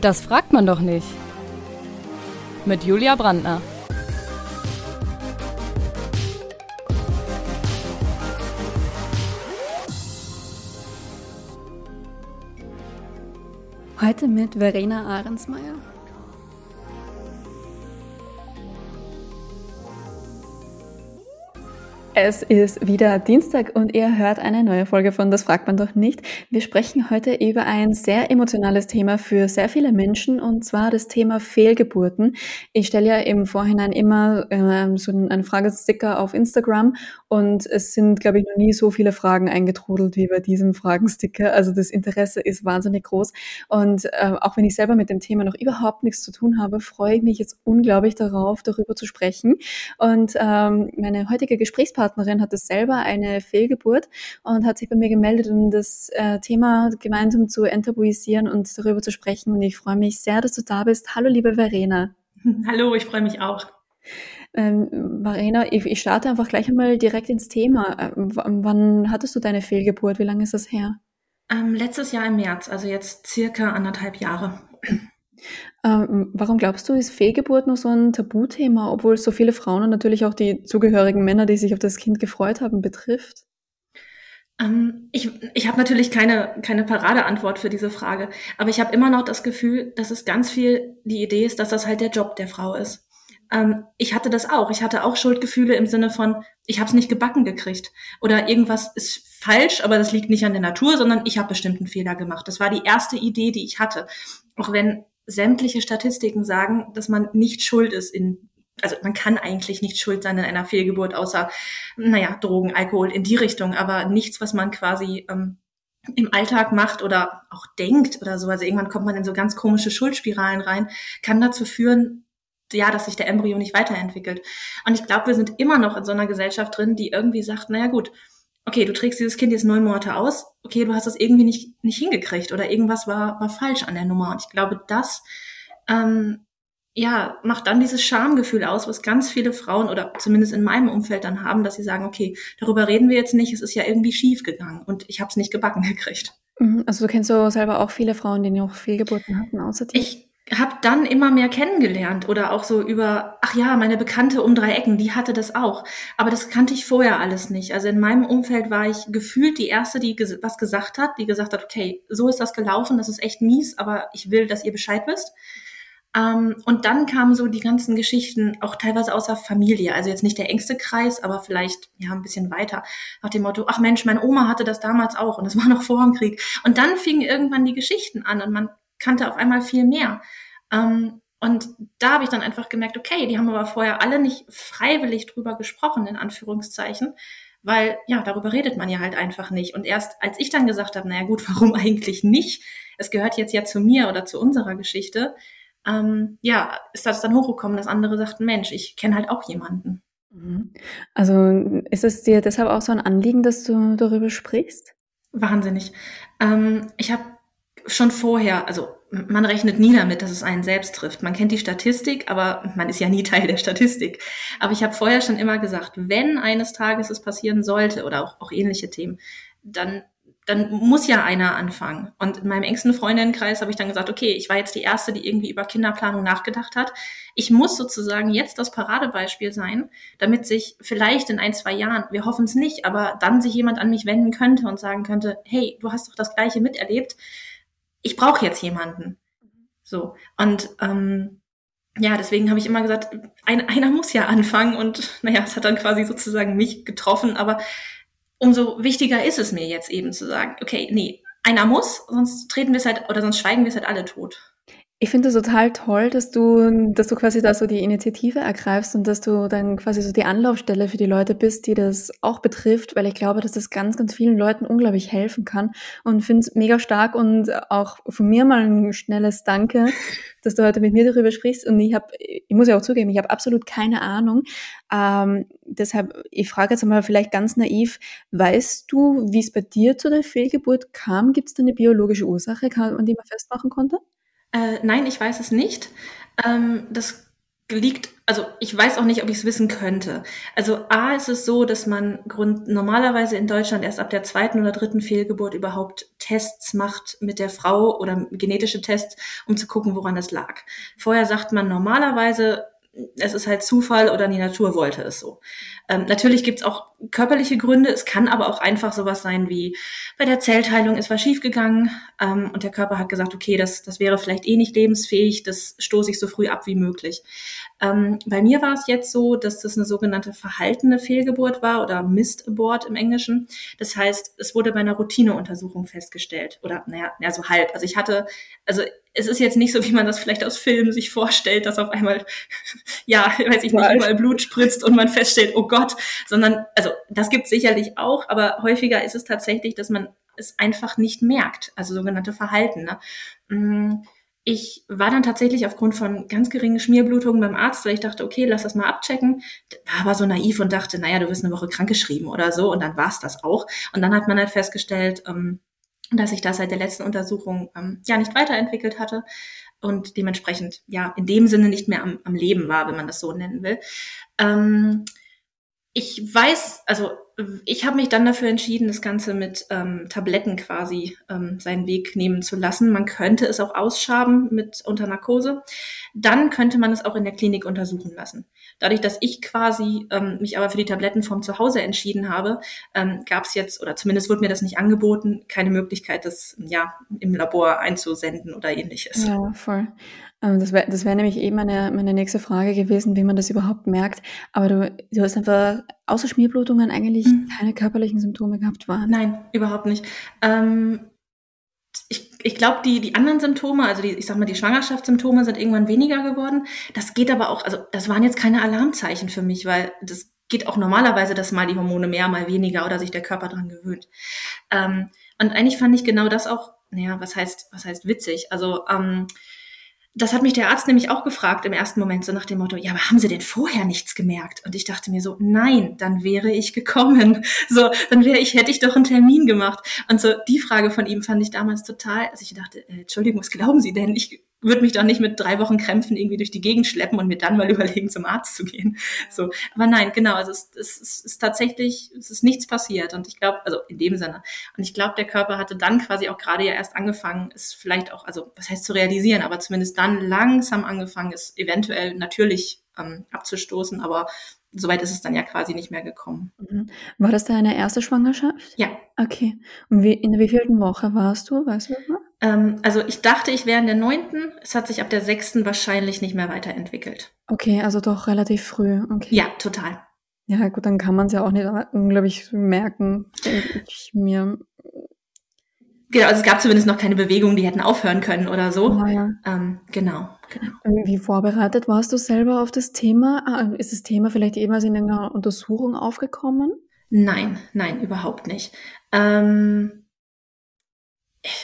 Das fragt man doch nicht. Mit Julia Brandner. Heute mit Verena Ahrensmeier. Es ist wieder Dienstag und ihr hört eine neue Folge von Das fragt man doch nicht. Wir sprechen heute über ein sehr emotionales Thema für sehr viele Menschen und zwar das Thema Fehlgeburten. Ich stelle ja im Vorhinein immer ähm, so einen Fragesticker auf Instagram und es sind, glaube ich, noch nie so viele Fragen eingetrudelt wie bei diesem Fragensticker. Also das Interesse ist wahnsinnig groß und äh, auch wenn ich selber mit dem Thema noch überhaupt nichts zu tun habe, freue ich mich jetzt unglaublich darauf, darüber zu sprechen. Und ähm, meine heutige Gesprächspartnerin Partnerin hatte selber eine Fehlgeburt und hat sich bei mir gemeldet, um das äh, Thema gemeinsam zu enttabuisieren und darüber zu sprechen. Und ich freue mich sehr, dass du da bist. Hallo, liebe Verena. Hallo, ich freue mich auch. Ähm, Verena, ich, ich, starte einfach gleich einmal direkt ins Thema. Ähm, wann hattest du deine Fehlgeburt? Wie lange ist das her? Ähm, letztes Jahr im März, also jetzt circa anderthalb Jahre. Ähm, warum glaubst du, ist Fehlgeburt noch so ein Tabuthema, obwohl so viele Frauen und natürlich auch die zugehörigen Männer, die sich auf das Kind gefreut haben, betrifft? Ähm, ich ich habe natürlich keine, keine Paradeantwort für diese Frage, aber ich habe immer noch das Gefühl, dass es ganz viel die Idee ist, dass das halt der Job der Frau ist. Ähm, ich hatte das auch. Ich hatte auch Schuldgefühle im Sinne von, ich habe es nicht gebacken gekriegt oder irgendwas ist falsch, aber das liegt nicht an der Natur, sondern ich habe bestimmt einen Fehler gemacht. Das war die erste Idee, die ich hatte. Auch wenn sämtliche Statistiken sagen, dass man nicht schuld ist in, also man kann eigentlich nicht schuld sein in einer Fehlgeburt, außer, naja, Drogen, Alkohol in die Richtung, aber nichts, was man quasi ähm, im Alltag macht oder auch denkt oder so. Also irgendwann kommt man in so ganz komische Schuldspiralen rein, kann dazu führen, ja, dass sich der Embryo nicht weiterentwickelt. Und ich glaube, wir sind immer noch in so einer Gesellschaft drin, die irgendwie sagt, naja gut, okay, du trägst dieses Kind jetzt neun Monate aus, okay, du hast das irgendwie nicht, nicht hingekriegt oder irgendwas war, war falsch an der Nummer. Und ich glaube, das ähm, ja, macht dann dieses Schamgefühl aus, was ganz viele Frauen oder zumindest in meinem Umfeld dann haben, dass sie sagen, okay, darüber reden wir jetzt nicht, es ist ja irgendwie schief gegangen und ich habe es nicht gebacken gekriegt. Mhm, also du kennst so selber auch viele Frauen, die noch Fehlgeburten hatten, außer dir? Ich habe dann immer mehr kennengelernt oder auch so über, ach ja, meine Bekannte um drei Ecken, die hatte das auch. Aber das kannte ich vorher alles nicht. Also in meinem Umfeld war ich gefühlt die Erste, die ges was gesagt hat, die gesagt hat, okay, so ist das gelaufen, das ist echt mies, aber ich will, dass ihr Bescheid wisst. Ähm, und dann kamen so die ganzen Geschichten, auch teilweise außer Familie. Also jetzt nicht der engste Kreis, aber vielleicht ja ein bisschen weiter. Nach dem Motto, ach Mensch, meine Oma hatte das damals auch und das war noch vor dem Krieg. Und dann fingen irgendwann die Geschichten an und man kannte auf einmal viel mehr. Ähm, und da habe ich dann einfach gemerkt, okay, die haben aber vorher alle nicht freiwillig drüber gesprochen, in Anführungszeichen, weil ja, darüber redet man ja halt einfach nicht. Und erst als ich dann gesagt habe, naja gut, warum eigentlich nicht? Es gehört jetzt ja zu mir oder zu unserer Geschichte, ähm, ja, ist das dann hochgekommen, dass andere sagten, Mensch, ich kenne halt auch jemanden. Mhm. Also ist es dir deshalb auch so ein Anliegen, dass du darüber sprichst? Wahnsinnig. Ähm, ich habe schon vorher, also man rechnet nie damit, dass es einen selbst trifft. Man kennt die Statistik, aber man ist ja nie Teil der Statistik. Aber ich habe vorher schon immer gesagt, wenn eines Tages es passieren sollte oder auch, auch ähnliche Themen, dann dann muss ja einer anfangen. Und in meinem engsten Freundinnenkreis habe ich dann gesagt, okay, ich war jetzt die Erste, die irgendwie über Kinderplanung nachgedacht hat. Ich muss sozusagen jetzt das Paradebeispiel sein, damit sich vielleicht in ein, zwei Jahren, wir hoffen es nicht, aber dann sich jemand an mich wenden könnte und sagen könnte, hey, du hast doch das Gleiche miterlebt ich brauche jetzt jemanden. So. Und ähm, ja, deswegen habe ich immer gesagt, ein, einer muss ja anfangen und naja, es hat dann quasi sozusagen mich getroffen, aber umso wichtiger ist es mir jetzt eben zu sagen, okay, nee, einer muss, sonst treten wir es halt oder sonst schweigen wir es halt alle tot. Ich finde es total toll, dass du, dass du quasi da so die Initiative ergreifst und dass du dann quasi so die Anlaufstelle für die Leute bist, die das auch betrifft, weil ich glaube, dass das ganz, ganz vielen Leuten unglaublich helfen kann und finde es mega stark und auch von mir mal ein schnelles Danke, dass du heute mit mir darüber sprichst und ich habe, ich muss ja auch zugeben, ich habe absolut keine Ahnung. Ähm, deshalb, ich frage jetzt einmal vielleicht ganz naiv, weißt du, wie es bei dir zu der Fehlgeburt kam? Gibt es da eine biologische Ursache, an die man festmachen konnte? Äh, nein, ich weiß es nicht. Ähm, das liegt, also ich weiß auch nicht, ob ich es wissen könnte. Also A ist es so, dass man Grund, normalerweise in Deutschland erst ab der zweiten oder dritten Fehlgeburt überhaupt Tests macht mit der Frau oder genetische Tests, um zu gucken, woran das lag. Vorher sagt man normalerweise, es ist halt Zufall oder die Natur wollte es so. Ähm, natürlich gibt's auch körperliche Gründe, es kann aber auch einfach sowas sein wie bei der Zellteilung ist was schiefgegangen ähm, und der Körper hat gesagt, okay, das, das wäre vielleicht eh nicht lebensfähig, das stoße ich so früh ab wie möglich. Ähm, bei mir war es jetzt so, dass das eine sogenannte verhaltene Fehlgeburt war oder Missed Abort im Englischen. Das heißt, es wurde bei einer Routineuntersuchung festgestellt oder naja, ja, so halb. Also ich hatte, also es ist jetzt nicht so, wie man das vielleicht aus Filmen sich vorstellt, dass auf einmal, ja, weiß ich nicht, überall Blut spritzt und man feststellt, oh Gott, sondern, also das gibt sicherlich auch, aber häufiger ist es tatsächlich, dass man es einfach nicht merkt, also sogenannte Verhalten. Ne? Ich war dann tatsächlich aufgrund von ganz geringen Schmierblutungen beim Arzt, weil ich dachte, okay, lass das mal abchecken. War aber so naiv und dachte, naja, du wirst eine Woche krankgeschrieben oder so. Und dann war es das auch. Und dann hat man halt festgestellt, ähm, dass sich das seit der letzten Untersuchung ähm, ja nicht weiterentwickelt hatte und dementsprechend ja in dem Sinne nicht mehr am, am Leben war, wenn man das so nennen will. Ähm, ich weiß, also ich habe mich dann dafür entschieden, das Ganze mit ähm, Tabletten quasi ähm, seinen Weg nehmen zu lassen. Man könnte es auch ausschaben mit unter Narkose. Dann könnte man es auch in der Klinik untersuchen lassen. Dadurch, dass ich quasi ähm, mich aber für die Tablettenform zu Hause entschieden habe, ähm, gab es jetzt, oder zumindest wurde mir das nicht angeboten, keine Möglichkeit, das ja im Labor einzusenden oder ähnliches. Ja, voll. Ähm, das wäre das wär nämlich eben meine, meine nächste Frage gewesen, wie man das überhaupt merkt. Aber du, du hast einfach außer Schmierblutungen eigentlich mhm. keine körperlichen Symptome gehabt, waren? Nein, überhaupt nicht. Ähm, ich, ich glaube, die, die anderen Symptome, also die, ich sag mal, die Schwangerschaftssymptome sind irgendwann weniger geworden. Das geht aber auch, also das waren jetzt keine Alarmzeichen für mich, weil das geht auch normalerweise, dass mal die Hormone mehr, mal weniger oder sich der Körper dran gewöhnt. Ähm, und eigentlich fand ich genau das auch, naja, was heißt, was heißt witzig? Also ähm, das hat mich der Arzt nämlich auch gefragt im ersten Moment, so nach dem Motto, ja, aber haben Sie denn vorher nichts gemerkt? Und ich dachte mir so, nein, dann wäre ich gekommen. So, dann wäre ich, hätte ich doch einen Termin gemacht. Und so die Frage von ihm fand ich damals total, also ich dachte, äh, Entschuldigung, was glauben Sie denn? Ich würde mich doch nicht mit drei Wochen Krämpfen irgendwie durch die Gegend schleppen und mir dann mal überlegen, zum Arzt zu gehen. So, aber nein, genau, also es, es, es ist tatsächlich, es ist nichts passiert und ich glaube, also in dem Sinne. Und ich glaube, der Körper hatte dann quasi auch gerade ja erst angefangen, es vielleicht auch, also was heißt zu realisieren, aber zumindest dann langsam angefangen, es eventuell natürlich ähm, abzustoßen, aber soweit ist es dann ja quasi nicht mehr gekommen. Mhm. War das deine erste Schwangerschaft? Ja. Okay. Und wie, in der wievielten Woche warst du? Weißt du? Ähm, also ich dachte, ich wäre in der neunten. Es hat sich ab der sechsten wahrscheinlich nicht mehr weiterentwickelt. Okay, also doch relativ früh. Okay. Ja, total. Ja, gut, dann kann man es ja auch nicht unglaublich merken, denke ich mir. Genau, also es gab zumindest noch keine Bewegungen, die hätten aufhören können oder so. Oh, ja. ähm, genau, genau. Wie vorbereitet warst du selber auf das Thema? Ah, ist das Thema vielleicht jemals in einer Untersuchung aufgekommen? Nein, nein, überhaupt nicht. Ähm,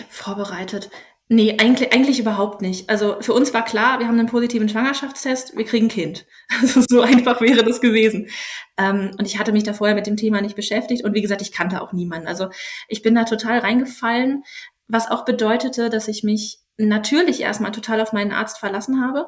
vorbereitet. Nee, eigentlich, eigentlich überhaupt nicht. Also für uns war klar, wir haben einen positiven Schwangerschaftstest, wir kriegen ein Kind. Also so einfach wäre das gewesen. Ähm, und ich hatte mich da vorher mit dem Thema nicht beschäftigt und wie gesagt, ich kannte auch niemanden. Also ich bin da total reingefallen, was auch bedeutete, dass ich mich natürlich erstmal total auf meinen Arzt verlassen habe.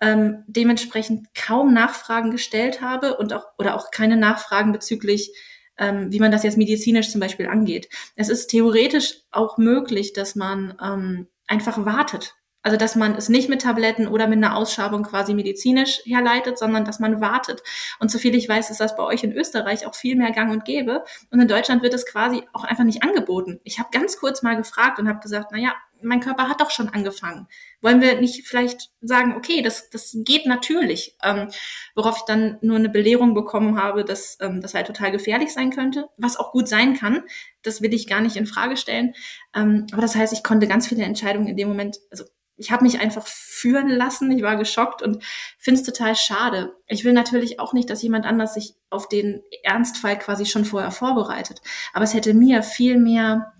Ähm, dementsprechend kaum Nachfragen gestellt habe und auch oder auch keine Nachfragen bezüglich ähm, wie man das jetzt medizinisch zum Beispiel angeht. Es ist theoretisch auch möglich, dass man ähm, einfach wartet. Also dass man es nicht mit Tabletten oder mit einer Ausschabung quasi medizinisch herleitet, sondern dass man wartet. Und soviel ich weiß, ist das bei euch in Österreich auch viel mehr gang und gäbe. Und in Deutschland wird es quasi auch einfach nicht angeboten. Ich habe ganz kurz mal gefragt und habe gesagt, na ja, mein Körper hat doch schon angefangen. Wollen wir nicht vielleicht sagen, okay, das, das geht natürlich, ähm, worauf ich dann nur eine Belehrung bekommen habe, dass ähm, das halt total gefährlich sein könnte, was auch gut sein kann. Das will ich gar nicht in Frage stellen. Ähm, aber das heißt, ich konnte ganz viele Entscheidungen in dem Moment, also ich habe mich einfach führen lassen. Ich war geschockt und finde es total schade. Ich will natürlich auch nicht, dass jemand anders sich auf den Ernstfall quasi schon vorher vorbereitet. Aber es hätte mir viel mehr,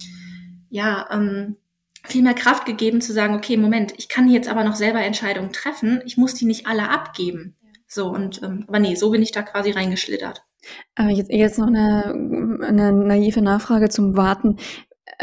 ja, ähm, viel mehr Kraft gegeben zu sagen, okay, Moment, ich kann jetzt aber noch selber Entscheidungen treffen, ich muss die nicht alle abgeben. So, und ähm, aber nee, so bin ich da quasi reingeschlittert. Aber jetzt, jetzt noch eine, eine naive Nachfrage zum Warten.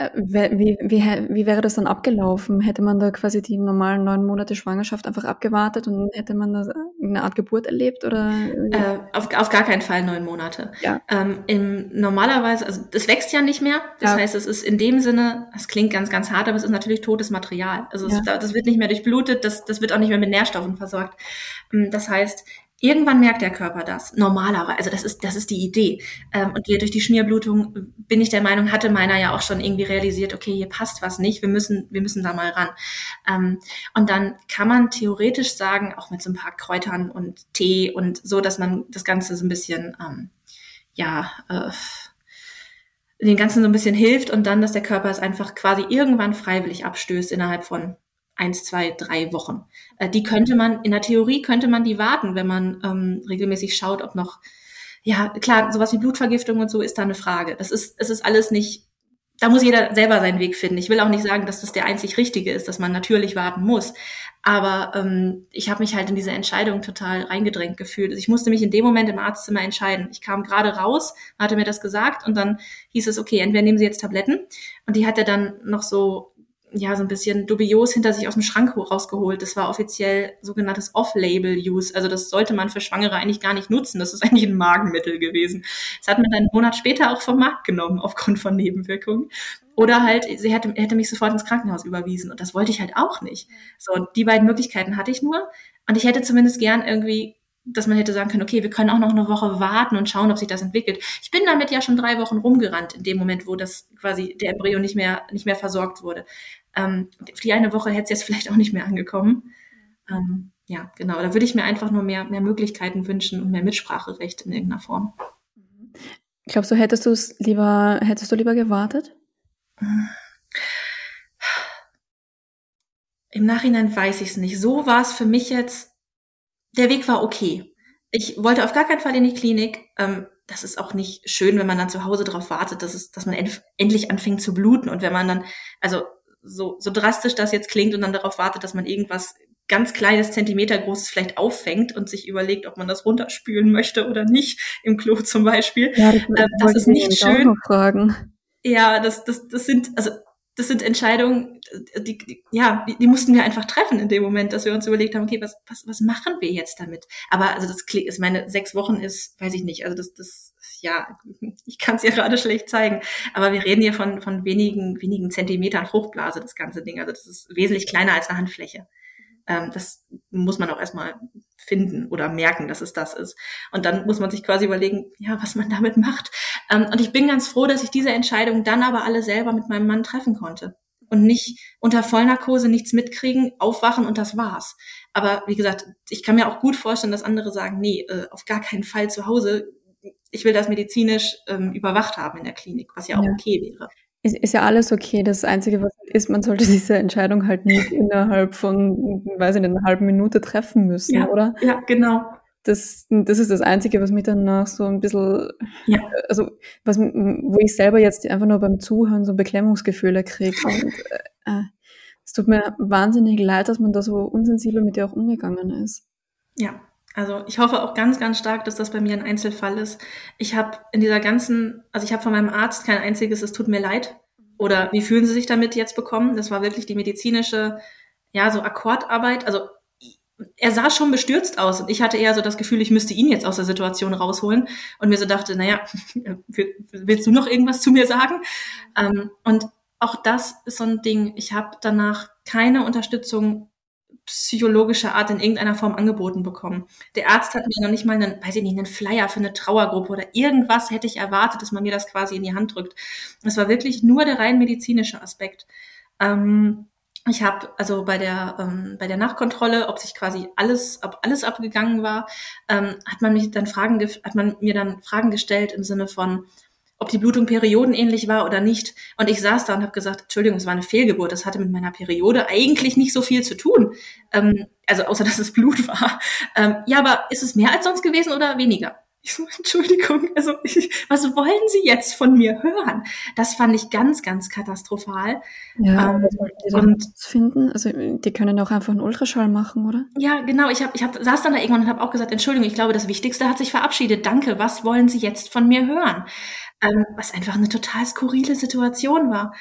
Äh, wie, wie, wie wäre das dann abgelaufen? Hätte man da quasi die normalen neun Monate Schwangerschaft einfach abgewartet und hätte man da eine Art Geburt erlebt? Oder? Äh, auf, auf gar keinen Fall neun Monate. Ja. Ähm, im, normalerweise, also das wächst ja nicht mehr. Das ja. heißt, es ist in dem Sinne, es klingt ganz, ganz hart, aber es ist natürlich totes Material. Also ja. es, das wird nicht mehr durchblutet, das, das wird auch nicht mehr mit Nährstoffen versorgt. Ähm, das heißt, Irgendwann merkt der Körper das, normalerweise. Also das ist, das ist die Idee. Ähm, und durch die Schmierblutung, bin ich der Meinung, hatte meiner ja auch schon irgendwie realisiert, okay, hier passt was nicht, wir müssen, wir müssen da mal ran. Ähm, und dann kann man theoretisch sagen, auch mit so ein paar Kräutern und Tee und so, dass man das Ganze so ein bisschen, ähm, ja, äh, den Ganzen so ein bisschen hilft und dann, dass der Körper es einfach quasi irgendwann freiwillig abstößt innerhalb von eins, zwei, drei Wochen. Äh, die könnte man, in der Theorie könnte man die warten, wenn man ähm, regelmäßig schaut, ob noch, ja, klar, sowas wie Blutvergiftung und so ist da eine Frage. Das ist, es ist alles nicht, da muss jeder selber seinen Weg finden. Ich will auch nicht sagen, dass das der einzig Richtige ist, dass man natürlich warten muss. Aber ähm, ich habe mich halt in diese Entscheidung total reingedrängt gefühlt. Also ich musste mich in dem Moment im Arztzimmer entscheiden. Ich kam gerade raus, hatte mir das gesagt und dann hieß es, okay, entweder nehmen Sie jetzt Tabletten. Und die hat er dann noch so ja, so ein bisschen dubios hinter sich aus dem Schrank rausgeholt. Das war offiziell sogenanntes Off-Label-Use. Also das sollte man für Schwangere eigentlich gar nicht nutzen. Das ist eigentlich ein Magenmittel gewesen. Das hat man dann einen Monat später auch vom Markt genommen aufgrund von Nebenwirkungen. Oder halt, sie hätte, hätte mich sofort ins Krankenhaus überwiesen. Und das wollte ich halt auch nicht. So, die beiden Möglichkeiten hatte ich nur. Und ich hätte zumindest gern irgendwie dass man hätte sagen können, okay, wir können auch noch eine Woche warten und schauen, ob sich das entwickelt. Ich bin damit ja schon drei Wochen rumgerannt in dem Moment, wo das quasi der Embryo nicht mehr nicht mehr versorgt wurde. Ähm, die eine Woche hätte es jetzt vielleicht auch nicht mehr angekommen. Ähm, ja, genau. Da würde ich mir einfach nur mehr mehr Möglichkeiten wünschen und mehr Mitspracherecht in irgendeiner Form. Glaubst du, hättest du es lieber hättest du lieber gewartet? Im Nachhinein weiß ich es nicht. So war es für mich jetzt der Weg war okay. Ich wollte auf gar keinen Fall in die Klinik. Ähm, das ist auch nicht schön, wenn man dann zu Hause darauf wartet, dass, es, dass man end endlich anfängt zu bluten. Und wenn man dann, also so, so drastisch das jetzt klingt und dann darauf wartet, dass man irgendwas ganz kleines Zentimeter großes vielleicht auffängt und sich überlegt, ob man das runterspülen möchte oder nicht, im Klo zum Beispiel. Ja, das, äh, das ist nicht schön. Ja, das, das, das sind, also das sind Entscheidungen, die, die, ja, die, die mussten wir einfach treffen in dem Moment, dass wir uns überlegt haben, okay, was, was, was machen wir jetzt damit? Aber also das klingt, ist meine sechs Wochen ist, weiß ich nicht, also das, das, ja, ich kann es ja gerade schlecht zeigen, aber wir reden hier von, von wenigen, wenigen Zentimetern Fruchtblase, das ganze Ding. Also das ist wesentlich kleiner als eine Handfläche. Ähm, das muss man auch erstmal finden oder merken, dass es das ist. Und dann muss man sich quasi überlegen, ja, was man damit macht. Ähm, und ich bin ganz froh, dass ich diese Entscheidung dann aber alle selber mit meinem Mann treffen konnte. Und nicht unter Vollnarkose nichts mitkriegen, aufwachen und das war's. Aber wie gesagt, ich kann mir auch gut vorstellen, dass andere sagen, nee, äh, auf gar keinen Fall zu Hause. Ich will das medizinisch ähm, überwacht haben in der Klinik, was ja auch ja. okay wäre. Ist, ist ja alles okay. Das Einzige, was ist, man sollte diese Entscheidung halt nicht innerhalb von, weiß ich nicht, einer halben Minute treffen müssen, ja, oder? Ja, genau. Das, das ist das Einzige, was mich danach so ein bisschen, ja. also was, wo ich selber jetzt einfach nur beim Zuhören so Beklemmungsgefühle kriege. Und äh, es tut mir wahnsinnig leid, dass man da so unsensibel mit dir auch umgegangen ist. Ja, also ich hoffe auch ganz, ganz stark, dass das bei mir ein Einzelfall ist. Ich habe in dieser ganzen, also ich habe von meinem Arzt kein einziges, es tut mir leid. Oder wie fühlen Sie sich damit jetzt bekommen? Das war wirklich die medizinische, ja, so Akkordarbeit. Also er sah schon bestürzt aus und ich hatte eher so das Gefühl, ich müsste ihn jetzt aus der Situation rausholen und mir so dachte, naja, willst du noch irgendwas zu mir sagen? Ähm, und auch das ist so ein Ding. Ich habe danach keine Unterstützung psychologischer Art in irgendeiner Form angeboten bekommen. Der Arzt hat mir noch nicht mal einen, weiß ich nicht, einen Flyer für eine Trauergruppe oder irgendwas hätte ich erwartet, dass man mir das quasi in die Hand drückt. Es war wirklich nur der rein medizinische Aspekt. Ähm, ich habe also bei der ähm, bei der Nachkontrolle, ob sich quasi alles, ob alles abgegangen war, ähm, hat man mich dann Fragen, hat man mir dann Fragen gestellt im Sinne von, ob die Blutung periodenähnlich war oder nicht. Und ich saß da und habe gesagt, Entschuldigung, es war eine Fehlgeburt. Das hatte mit meiner Periode eigentlich nicht so viel zu tun. Ähm, also außer dass es Blut war. Ähm, ja, aber ist es mehr als sonst gewesen oder weniger? Ich so, Entschuldigung, also ich, was wollen Sie jetzt von mir hören? Das fand ich ganz, ganz katastrophal. Ja, ähm, was und finden? Also die können auch einfach einen Ultraschall machen, oder? Ja, genau. Ich hab, ich hab, saß dann da irgendwann und habe auch gesagt, Entschuldigung, ich glaube, das Wichtigste hat sich verabschiedet. Danke. Was wollen Sie jetzt von mir hören? ähm, was einfach eine total skurrile Situation war.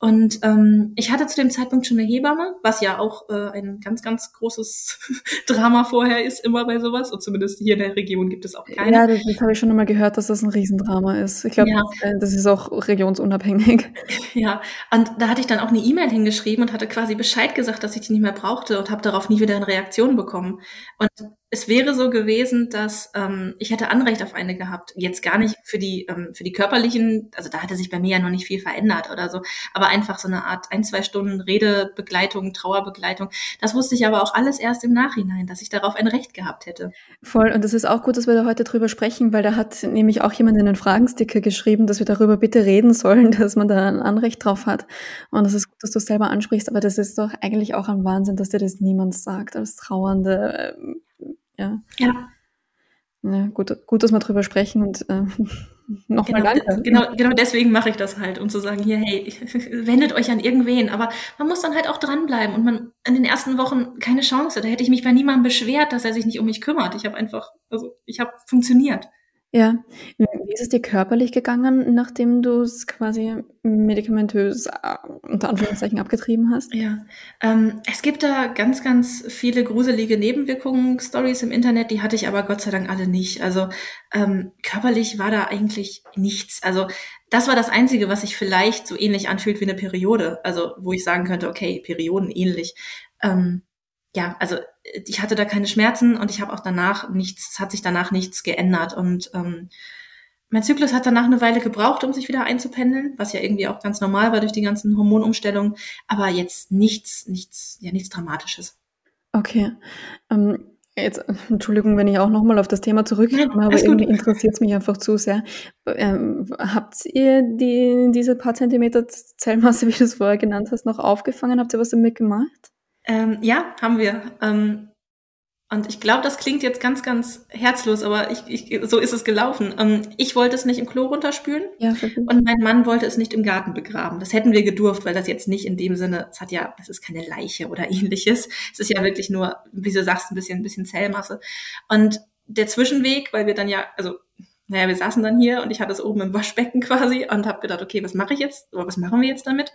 Und ähm, ich hatte zu dem Zeitpunkt schon eine Hebamme, was ja auch äh, ein ganz, ganz großes Drama vorher ist, immer bei sowas. Und zumindest hier in der Region gibt es auch keine. Ja, das, das habe ich schon einmal gehört, dass das ein Riesendrama ist. Ich glaube, ja. das, äh, das, ist auch regionsunabhängig. Ja, und da hatte ich dann auch eine E-Mail hingeschrieben und hatte quasi Bescheid gesagt, dass ich die nicht mehr brauchte und habe darauf nie wieder eine Reaktion bekommen. Und es wäre so gewesen, dass ähm, ich hätte Anrecht auf eine gehabt. Jetzt gar nicht für die ähm, für die körperlichen, also da hatte sich bei mir ja noch nicht viel verändert oder so, aber einfach so eine Art ein zwei Stunden Redebegleitung, Trauerbegleitung. Das wusste ich aber auch alles erst im Nachhinein, dass ich darauf ein Recht gehabt hätte. Voll und es ist auch gut, dass wir da heute drüber sprechen, weil da hat nämlich auch jemand in den Fragensticker geschrieben, dass wir darüber bitte reden sollen, dass man da ein Anrecht drauf hat. Und das ist gut, dass du es selber ansprichst, aber das ist doch eigentlich auch ein Wahnsinn, dass dir das niemand sagt als Trauernde ähm, ja. Ja. Ja, gut, gut, dass wir drüber sprechen und äh, nochmal genau, danke. Genau, genau deswegen mache ich das halt, um zu sagen, hier, hey, wendet euch an irgendwen. Aber man muss dann halt auch dranbleiben und man in den ersten Wochen keine Chance. Da hätte ich mich bei niemandem beschwert, dass er sich nicht um mich kümmert. Ich habe einfach, also ich habe funktioniert. Ja. Wie ist es dir körperlich gegangen, nachdem du es quasi medikamentös äh, unter Anführungszeichen abgetrieben hast? Ja, ähm, es gibt da ganz, ganz viele gruselige Nebenwirkungen-Stories im Internet, die hatte ich aber Gott sei Dank alle nicht. Also ähm, körperlich war da eigentlich nichts. Also das war das Einzige, was sich vielleicht so ähnlich anfühlt wie eine Periode. Also wo ich sagen könnte, okay, Perioden ähnlich. Ähm, ja, also ich hatte da keine Schmerzen und ich habe auch danach nichts, es hat sich danach nichts geändert. Und ähm, mein Zyklus hat danach eine Weile gebraucht, um sich wieder einzupendeln, was ja irgendwie auch ganz normal war durch die ganzen Hormonumstellungen, aber jetzt nichts, nichts, ja, nichts Dramatisches. Okay. Ähm, jetzt, Entschuldigung, wenn ich auch nochmal auf das Thema zurückkomme, aber irgendwie interessiert es mich einfach zu sehr. Ähm, habt ihr die, diese paar Zentimeter Zellmasse, wie du es vorher genannt hast, noch aufgefangen? Habt ihr was damit gemacht? Ähm, ja, haben wir. Ähm, und ich glaube, das klingt jetzt ganz, ganz herzlos, aber ich, ich, so ist es gelaufen. Ähm, ich wollte es nicht im Klo runterspülen ja, und mein Mann wollte es nicht im Garten begraben. Das hätten wir gedurft, weil das jetzt nicht in dem Sinne, es hat ja, das ist keine Leiche oder ähnliches. Es ist ja wirklich nur, wie du sagst, ein bisschen, ein bisschen Zellmasse. Und der Zwischenweg, weil wir dann ja, also naja, wir saßen dann hier und ich hatte es oben im Waschbecken quasi und habe gedacht, okay, was mache ich jetzt? Oder was machen wir jetzt damit?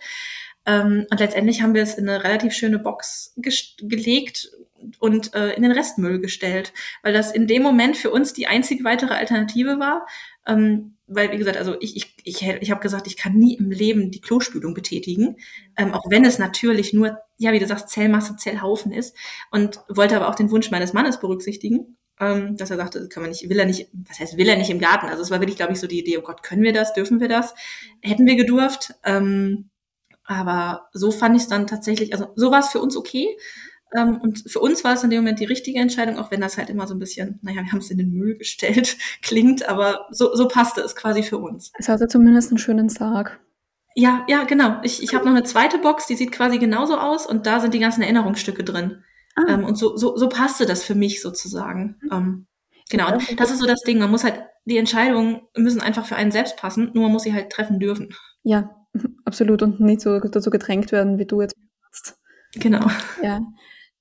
Ähm, und letztendlich haben wir es in eine relativ schöne Box gelegt und äh, in den Restmüll gestellt, weil das in dem Moment für uns die einzige weitere Alternative war. Ähm, weil, wie gesagt, also ich, ich, ich, ich habe gesagt, ich kann nie im Leben die Klospülung betätigen, ähm, auch wenn es natürlich nur, ja, wie du sagst, Zellmasse, Zellhaufen ist und wollte aber auch den Wunsch meines Mannes berücksichtigen, ähm, dass er sagte, kann man nicht, will er nicht, was heißt, will er nicht im Garten? Also es war wirklich, glaube ich, so die Idee, oh Gott, können wir das, dürfen wir das? Hätten wir gedurft, ähm, aber so fand ich es dann tatsächlich, also so war es für uns okay. Ähm, und für uns war es in dem Moment die richtige Entscheidung, auch wenn das halt immer so ein bisschen, naja, wir haben es in den Müll gestellt, klingt, aber so, so passte es quasi für uns. Es hatte zumindest einen schönen Sarg. Ja, ja, genau. Ich, ich habe noch eine zweite Box, die sieht quasi genauso aus und da sind die ganzen Erinnerungsstücke drin. Ah. Ähm, und so, so, so passte das für mich sozusagen. Mhm. Ähm, genau, und das ist so das Ding. Man muss halt, die Entscheidungen müssen einfach für einen selbst passen, nur man muss sie halt treffen dürfen. Ja, absolut. Und nicht so dazu gedrängt werden, wie du jetzt machst. Genau. Ja.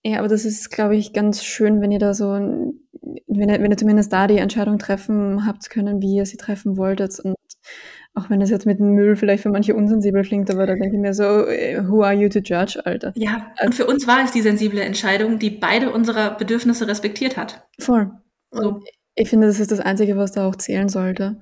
Ja, aber das ist, glaube ich, ganz schön, wenn ihr da so, wenn ihr, wenn ihr zumindest da die Entscheidung treffen habt können, wie ihr sie treffen wolltet. Und auch wenn es jetzt mit dem Müll vielleicht für manche unsensibel klingt, aber da denke ich mir so, who are you to judge, Alter? Ja, und für uns war es die sensible Entscheidung, die beide unserer Bedürfnisse respektiert hat. Voll. So. Ich finde, das ist das Einzige, was da auch zählen sollte.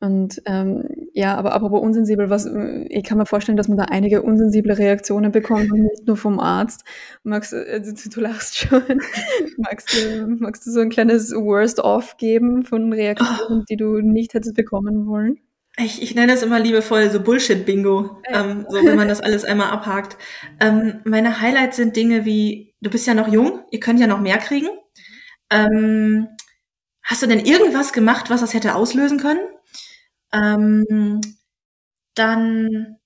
Und ähm, ja, aber apropos unsensibel, was ich kann mir vorstellen, dass man da einige unsensible Reaktionen bekommt nicht nur vom Arzt. Magst äh, du, du lachst schon. magst, du, magst du so ein kleines Worst-Off geben von Reaktionen, die du nicht hättest bekommen wollen? Ich, ich nenne es immer liebevoll so Bullshit-Bingo, ähm, so wenn man das alles einmal abhakt. Ähm, meine Highlights sind Dinge wie, du bist ja noch jung, ihr könnt ja noch mehr kriegen. Ähm, hast du denn irgendwas gemacht, was das hätte auslösen können? Ähm, dann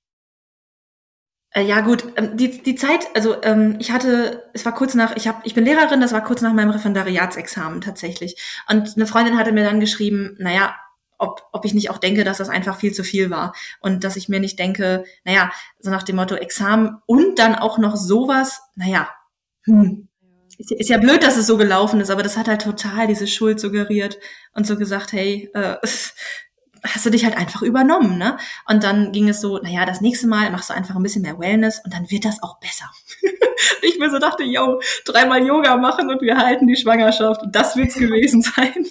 äh, ja gut, ähm, die, die Zeit, also ähm, ich hatte, es war kurz nach, ich habe, ich bin Lehrerin, das war kurz nach meinem Referendariatsexamen tatsächlich. Und eine Freundin hatte mir dann geschrieben, naja, ob, ob ich nicht auch denke, dass das einfach viel zu viel war. Und dass ich mir nicht denke, naja, so nach dem Motto Examen und dann auch noch sowas, naja, hm. Ist, ist ja blöd, dass es so gelaufen ist, aber das hat halt total diese Schuld suggeriert und so gesagt, hey, äh, hast du dich halt einfach übernommen, ne? Und dann ging es so, naja, das nächste Mal machst du einfach ein bisschen mehr Wellness und dann wird das auch besser. ich mir so dachte, yo, dreimal Yoga machen und wir halten die Schwangerschaft. Das wird's gewesen sein.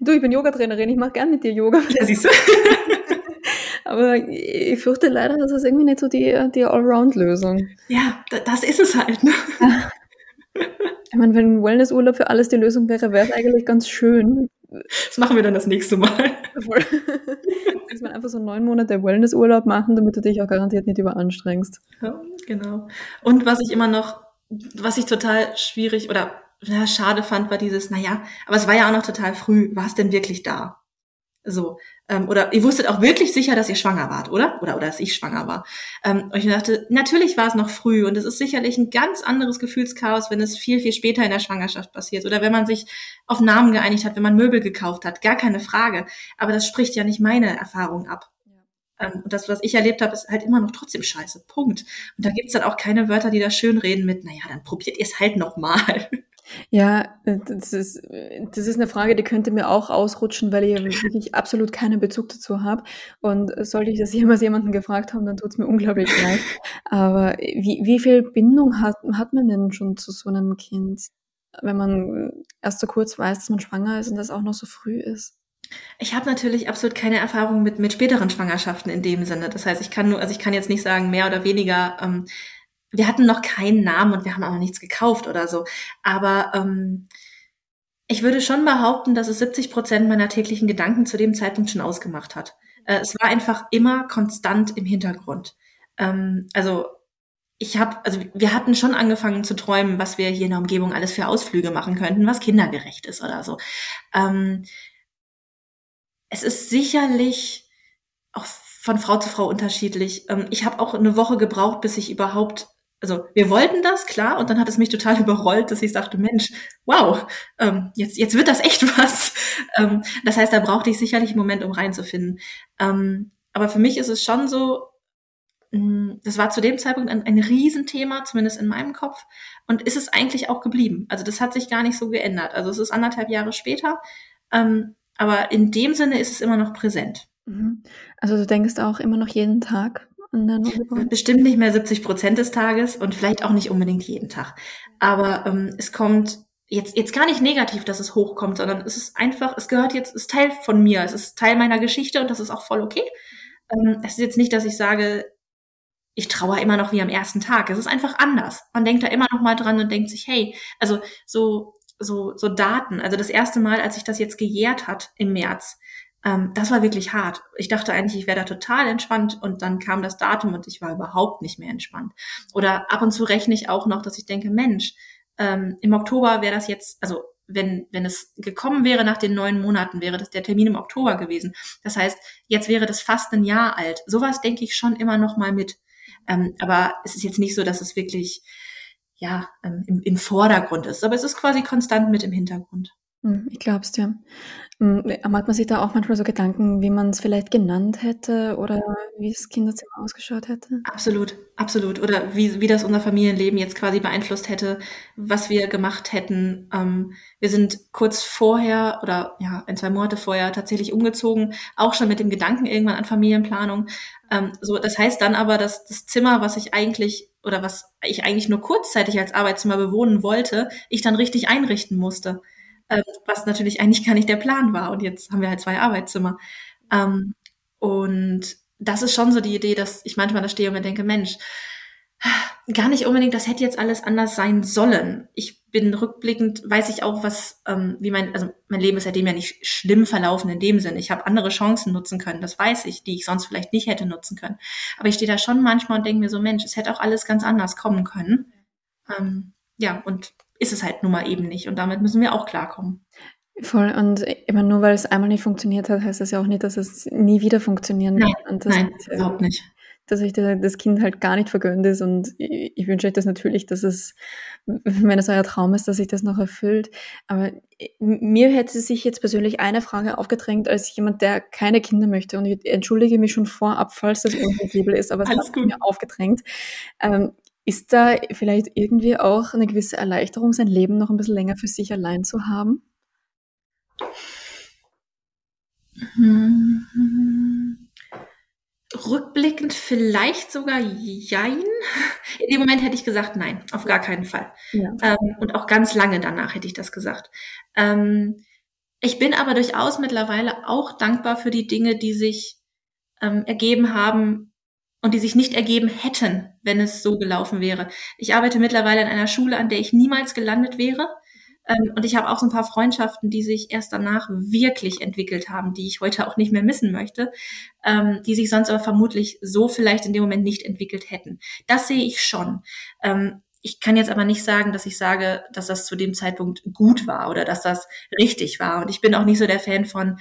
Du, ich bin Yogatrainerin, ich mache gern mit dir Yoga. Ja, siehst du. Aber ich fürchte leider, das ist irgendwie nicht so die, die Allround-Lösung. Ja, das ist es halt. Ne? Ich meine, wenn ein Wellnessurlaub für alles die Lösung wäre, wäre es eigentlich ganz schön. Das machen wir dann das nächste Mal. Dass man einfach so neun Monate Wellnessurlaub machen, damit du dich auch garantiert nicht überanstrengst. Ja, genau. Und was ich immer noch, was ich total schwierig oder ja, schade fand, war dieses, naja, aber es war ja auch noch total früh, war es denn wirklich da? So, ähm, oder ihr wusstet auch wirklich sicher, dass ihr schwanger wart, oder? Oder, oder dass ich schwanger war. Ähm, und ich dachte, natürlich war es noch früh und es ist sicherlich ein ganz anderes Gefühlschaos, wenn es viel, viel später in der Schwangerschaft passiert oder wenn man sich auf Namen geeinigt hat, wenn man Möbel gekauft hat, gar keine Frage. Aber das spricht ja nicht meine Erfahrung ab. Ähm, und das, was ich erlebt habe, ist halt immer noch trotzdem scheiße. Punkt. Und da gibt's dann auch keine Wörter, die da schön reden mit, naja, dann probiert ihr es halt nochmal. Ja, äh, das ist, das ist eine Frage, die könnte mir auch ausrutschen, weil ich wirklich absolut keinen Bezug dazu habe. Und sollte ich das jemals jemanden gefragt haben, dann tut es mir unglaublich leid. Aber wie, wie viel Bindung hat, hat man denn schon zu so einem Kind, wenn man erst so kurz weiß, dass man schwanger ist und das auch noch so früh ist? Ich habe natürlich absolut keine Erfahrung mit, mit späteren Schwangerschaften in dem Sinne. Das heißt, ich kann nur, also ich kann jetzt nicht sagen, mehr oder weniger ähm, wir hatten noch keinen Namen und wir haben auch noch nichts gekauft oder so. Aber ähm, ich würde schon behaupten, dass es 70 Prozent meiner täglichen Gedanken zu dem Zeitpunkt schon ausgemacht hat. Äh, es war einfach immer konstant im Hintergrund. Ähm, also ich habe, also wir hatten schon angefangen zu träumen, was wir hier in der Umgebung alles für Ausflüge machen könnten, was kindergerecht ist oder so. Ähm, es ist sicherlich auch von Frau zu Frau unterschiedlich. Ähm, ich habe auch eine Woche gebraucht, bis ich überhaupt also wir wollten das, klar, und dann hat es mich total überrollt, dass ich sagte, Mensch, wow, ähm, jetzt, jetzt wird das echt was. Ähm, das heißt, da brauchte ich sicherlich einen Moment, um reinzufinden. Ähm, aber für mich ist es schon so, mh, mm, das war zu dem Zeitpunkt ein, ein Riesenthema, zumindest in meinem Kopf, und ist es eigentlich auch geblieben. Also das hat sich gar nicht so geändert. Also es ist anderthalb Jahre später, ähm, aber in dem Sinne ist es immer noch präsent. Mhm. Also du denkst auch immer noch jeden Tag Bestimmt nicht mehr 70 Prozent des Tages und vielleicht auch nicht unbedingt jeden Tag. Aber ähm, es kommt jetzt, jetzt gar nicht negativ, dass es hochkommt, sondern es ist einfach, es gehört jetzt, es ist Teil von mir, es ist Teil meiner Geschichte und das ist auch voll okay. Ähm, es ist jetzt nicht, dass ich sage, ich trauere immer noch wie am ersten Tag. Es ist einfach anders. Man denkt da immer noch mal dran und denkt sich, hey, also so, so, so Daten. Also das erste Mal, als sich das jetzt gejährt hat im März, ähm, das war wirklich hart. Ich dachte eigentlich, ich wäre da total entspannt und dann kam das Datum und ich war überhaupt nicht mehr entspannt. Oder ab und zu rechne ich auch noch, dass ich denke, Mensch, ähm, im Oktober wäre das jetzt, also wenn, wenn es gekommen wäre nach den neun Monaten, wäre das der Termin im Oktober gewesen. Das heißt, jetzt wäre das fast ein Jahr alt. Sowas denke ich schon immer noch mal mit. Ähm, aber es ist jetzt nicht so, dass es wirklich ja ähm, im, im Vordergrund ist. Aber es ist quasi konstant mit im Hintergrund. Hm, ich glaub's dir. Hm, macht man sich da auch manchmal so Gedanken, wie man es vielleicht genannt hätte oder wie das Kinderzimmer ausgeschaut hätte? Absolut, absolut. Oder wie, wie das unser Familienleben jetzt quasi beeinflusst hätte, was wir gemacht hätten. Ähm, wir sind kurz vorher oder ja, ein, zwei Monate vorher tatsächlich umgezogen, auch schon mit dem Gedanken irgendwann an Familienplanung. Ähm, so, das heißt dann aber, dass das Zimmer, was ich eigentlich oder was ich eigentlich nur kurzzeitig als Arbeitszimmer bewohnen wollte, ich dann richtig einrichten musste ähm, was natürlich eigentlich gar nicht der Plan war. Und jetzt haben wir halt zwei Arbeitszimmer. Ähm, und das ist schon so die Idee, dass ich manchmal da stehe und mir denke, Mensch, gar nicht unbedingt, das hätte jetzt alles anders sein sollen. Ich bin rückblickend, weiß ich auch, was, ähm, wie mein, also mein Leben ist seitdem ja nicht schlimm verlaufen in dem Sinn. Ich habe andere Chancen nutzen können, das weiß ich, die ich sonst vielleicht nicht hätte nutzen können. Aber ich stehe da schon manchmal und denke mir so, Mensch, es hätte auch alles ganz anders kommen können. Ähm, ja, und ist es halt nun mal eben nicht. Und damit müssen wir auch klarkommen. Voll. Und immer nur weil es einmal nicht funktioniert hat, heißt das ja auch nicht, dass es nie wieder funktionieren nein, wird. nein, hat, überhaupt nicht. Dass euch das Kind halt gar nicht vergönnt ist. Und ich wünsche euch das natürlich, dass es, wenn es euer Traum ist, dass sich das noch erfüllt. Aber mir hätte sich jetzt persönlich eine Frage aufgedrängt als jemand, der keine Kinder möchte. Und ich entschuldige mich schon vorab, falls das unsensibel ist, aber es hat mir aufgedrängt. Ähm, ist da vielleicht irgendwie auch eine gewisse Erleichterung, sein Leben noch ein bisschen länger für sich allein zu haben? Hm. Rückblickend vielleicht sogar jein. In dem Moment hätte ich gesagt, nein, auf gar keinen Fall. Ja. Ähm, und auch ganz lange danach hätte ich das gesagt. Ähm, ich bin aber durchaus mittlerweile auch dankbar für die Dinge, die sich ähm, ergeben haben und die sich nicht ergeben hätten, wenn es so gelaufen wäre. Ich arbeite mittlerweile in einer Schule, an der ich niemals gelandet wäre. Ähm, und ich habe auch so ein paar Freundschaften, die sich erst danach wirklich entwickelt haben, die ich heute auch nicht mehr missen möchte, ähm, die sich sonst aber vermutlich so vielleicht in dem Moment nicht entwickelt hätten. Das sehe ich schon. Ähm, ich kann jetzt aber nicht sagen, dass ich sage, dass das zu dem Zeitpunkt gut war oder dass das richtig war. Und ich bin auch nicht so der Fan von,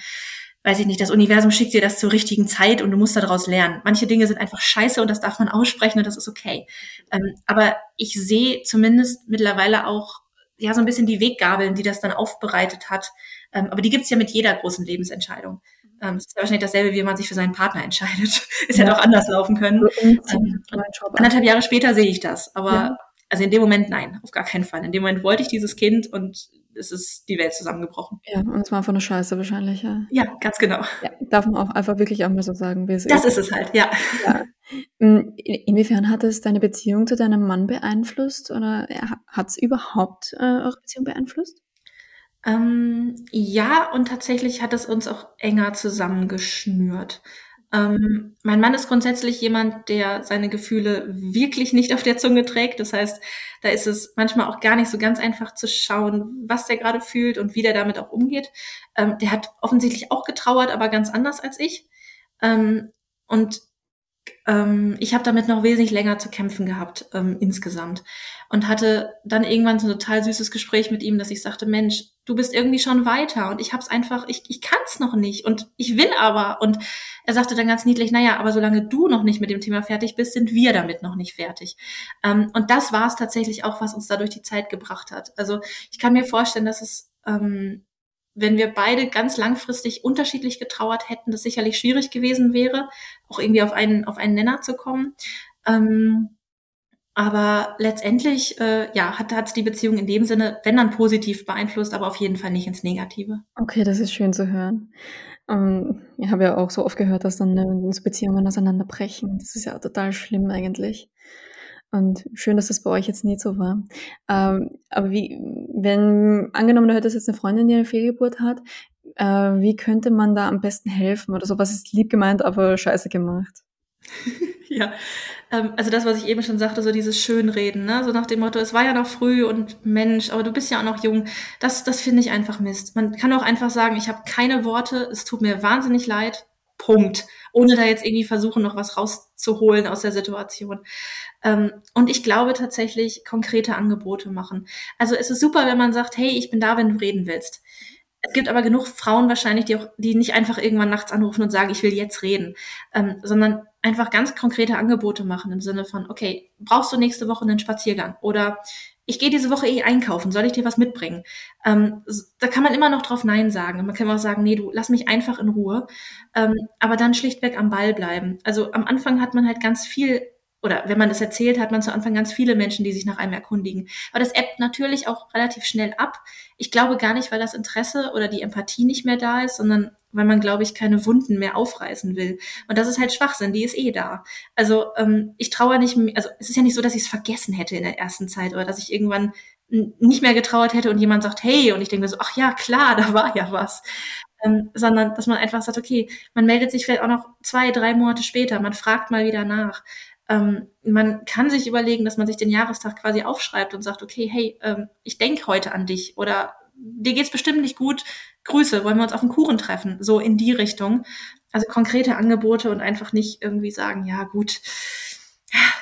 weiß ich nicht, das Universum schickt dir das zur richtigen Zeit und du musst daraus lernen. Manche Dinge sind einfach scheiße und das darf man aussprechen und das ist okay. Ähm, aber ich sehe zumindest mittlerweile auch ja so ein bisschen die Weggabeln, die das dann aufbereitet hat. Ähm, aber die gibt's ja mit jeder großen Lebensentscheidung. Ähm, das ist ja wahrscheinlich dasselbe, wie man sich für seinen Partner entscheidet. ist ja, ja doch anders laufen können. Ähm, anderthalb Jahre später sehe ich das, aber ja. also in dem Moment nein, auf gar keinen Fall. In dem Moment wollte ich dieses Kind und es ist die Welt zusammengebrochen. Ja, und es war einfach eine Scheiße wahrscheinlich, ja. Ja, ganz genau. Ja, darf man auch einfach wirklich auch mal so sagen, wie es das ist. Das ist es halt, ja. ja. Hm, inwiefern hat es deine Beziehung zu deinem Mann beeinflusst oder hat es überhaupt äh, eure Beziehung beeinflusst? Ähm, ja, und tatsächlich hat es uns auch enger zusammengeschnürt. Ähm, mein Mann ist grundsätzlich jemand, der seine Gefühle wirklich nicht auf der Zunge trägt. Das heißt, da ist es manchmal auch gar nicht so ganz einfach zu schauen, was der gerade fühlt und wie der damit auch umgeht. Ähm, der hat offensichtlich auch getrauert, aber ganz anders als ich. Ähm, und ähm, ich habe damit noch wesentlich länger zu kämpfen gehabt ähm, insgesamt und hatte dann irgendwann so ein total süßes Gespräch mit ihm, dass ich sagte, Mensch, du bist irgendwie schon weiter und ich hab's einfach, ich, ich kann's noch nicht und ich will aber und er sagte dann ganz niedlich, naja, aber solange du noch nicht mit dem Thema fertig bist, sind wir damit noch nicht fertig. Ähm, und das war es tatsächlich auch, was uns da durch die Zeit gebracht hat. Also ich kann mir vorstellen, dass es ähm, wenn wir beide ganz langfristig unterschiedlich getrauert hätten, das sicherlich schwierig gewesen wäre, auch irgendwie auf einen, auf einen Nenner zu kommen. Ähm, aber letztendlich, äh, ja, hat, hat die Beziehung in dem Sinne, wenn dann positiv beeinflusst, aber auf jeden Fall nicht ins Negative. Okay, das ist schön zu hören. Ähm, ich habe ja auch so oft gehört, dass dann äh, Beziehungen auseinanderbrechen. Das ist ja total schlimm eigentlich. Und schön, dass das bei euch jetzt nicht so war. Ähm, aber wie, wenn, angenommen, du hättest jetzt eine Freundin, die eine Fehlgeburt hat, äh, wie könnte man da am besten helfen? Oder so, was ist lieb gemeint, aber scheiße gemacht? ja, ähm, also das, was ich eben schon sagte, so dieses Schönreden, ne? so nach dem Motto, es war ja noch früh und Mensch, aber du bist ja auch noch jung, das, das finde ich einfach Mist. Man kann auch einfach sagen, ich habe keine Worte, es tut mir wahnsinnig leid, Punkt. Ohne da jetzt irgendwie versuchen, noch was rauszuholen aus der Situation. Ähm, und ich glaube tatsächlich, konkrete Angebote machen. Also es ist super, wenn man sagt, hey, ich bin da, wenn du reden willst. Es gibt aber genug Frauen wahrscheinlich, die auch, die nicht einfach irgendwann nachts anrufen und sagen, ich will jetzt reden, ähm, sondern einfach ganz konkrete Angebote machen im Sinne von, okay, brauchst du nächste Woche einen Spaziergang? Oder ich gehe diese Woche eh einkaufen, soll ich dir was mitbringen? Ähm, da kann man immer noch drauf Nein sagen. Man kann auch sagen, nee, du lass mich einfach in Ruhe. Ähm, aber dann schlichtweg am Ball bleiben. Also am Anfang hat man halt ganz viel oder wenn man das erzählt, hat man zu Anfang ganz viele Menschen, die sich nach einem erkundigen. Aber das ebbt natürlich auch relativ schnell ab. Ich glaube gar nicht, weil das Interesse oder die Empathie nicht mehr da ist, sondern weil man, glaube ich, keine Wunden mehr aufreißen will. Und das ist halt Schwachsinn, die ist eh da. Also ähm, ich traue nicht, also es ist ja nicht so, dass ich es vergessen hätte in der ersten Zeit oder dass ich irgendwann nicht mehr getrauert hätte und jemand sagt, hey, und ich denke so, ach ja, klar, da war ja was. Ähm, sondern dass man einfach sagt, okay, man meldet sich vielleicht auch noch zwei, drei Monate später, man fragt mal wieder nach. Ähm, man kann sich überlegen, dass man sich den Jahrestag quasi aufschreibt und sagt, okay, hey, ähm, ich denke heute an dich oder dir geht's bestimmt nicht gut, Grüße, wollen wir uns auf den Kuchen treffen, so in die Richtung. Also konkrete Angebote und einfach nicht irgendwie sagen, ja gut,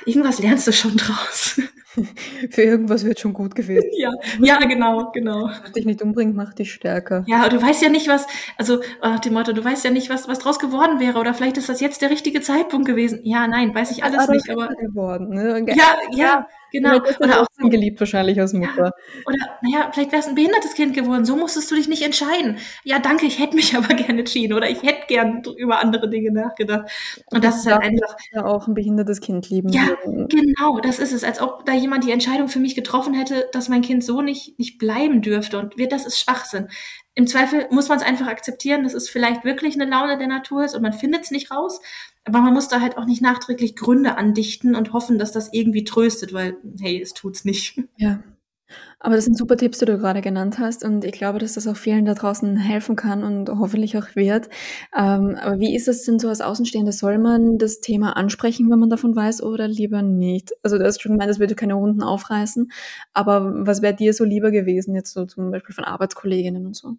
irgendwas lernst du schon draus. Für irgendwas wird schon gut gewesen. Ja, ja, genau, genau. Was dich nicht umbringt, macht dich stärker. Ja, du weißt ja nicht, was, also nach dem Motto, du weißt ja nicht, was, was draus geworden wäre oder vielleicht ist das jetzt der richtige Zeitpunkt gewesen. Ja, nein, weiß ich alles nicht, aber. Geworden, ne? Ja, ja, Genau. Oder auch so, geliebt wahrscheinlich als Mutter. Ja. Oder, naja, vielleicht wärst ein behindertes Kind geworden. So musstest du dich nicht entscheiden. Ja, danke, ich hätte mich aber gerne entschieden. Oder ich hätte gern über andere Dinge nachgedacht. Und, Und das ist halt einfach. Ja, auch ein behindertes Kind lieben. Ja, würden. genau, das ist es. Als ob da jemand die Entscheidung für mich getroffen hätte, dass mein Kind so nicht, nicht bleiben dürfte. Und wir, das ist Schwachsinn. Im Zweifel muss man es einfach akzeptieren, dass es vielleicht wirklich eine Laune der Natur ist und man findet es nicht raus. Aber man muss da halt auch nicht nachträglich Gründe andichten und hoffen, dass das irgendwie tröstet, weil, hey, es tut's nicht. Ja, aber das sind super Tipps, die du gerade genannt hast und ich glaube, dass das auch vielen da draußen helfen kann und hoffentlich auch wird. Ähm, aber wie ist es denn so als Außenstehender? Soll man das Thema ansprechen, wenn man davon weiß oder lieber nicht? Also du hast schon gemeint, das würde keine Runden aufreißen, aber was wäre dir so lieber gewesen, jetzt so zum Beispiel von Arbeitskolleginnen und so?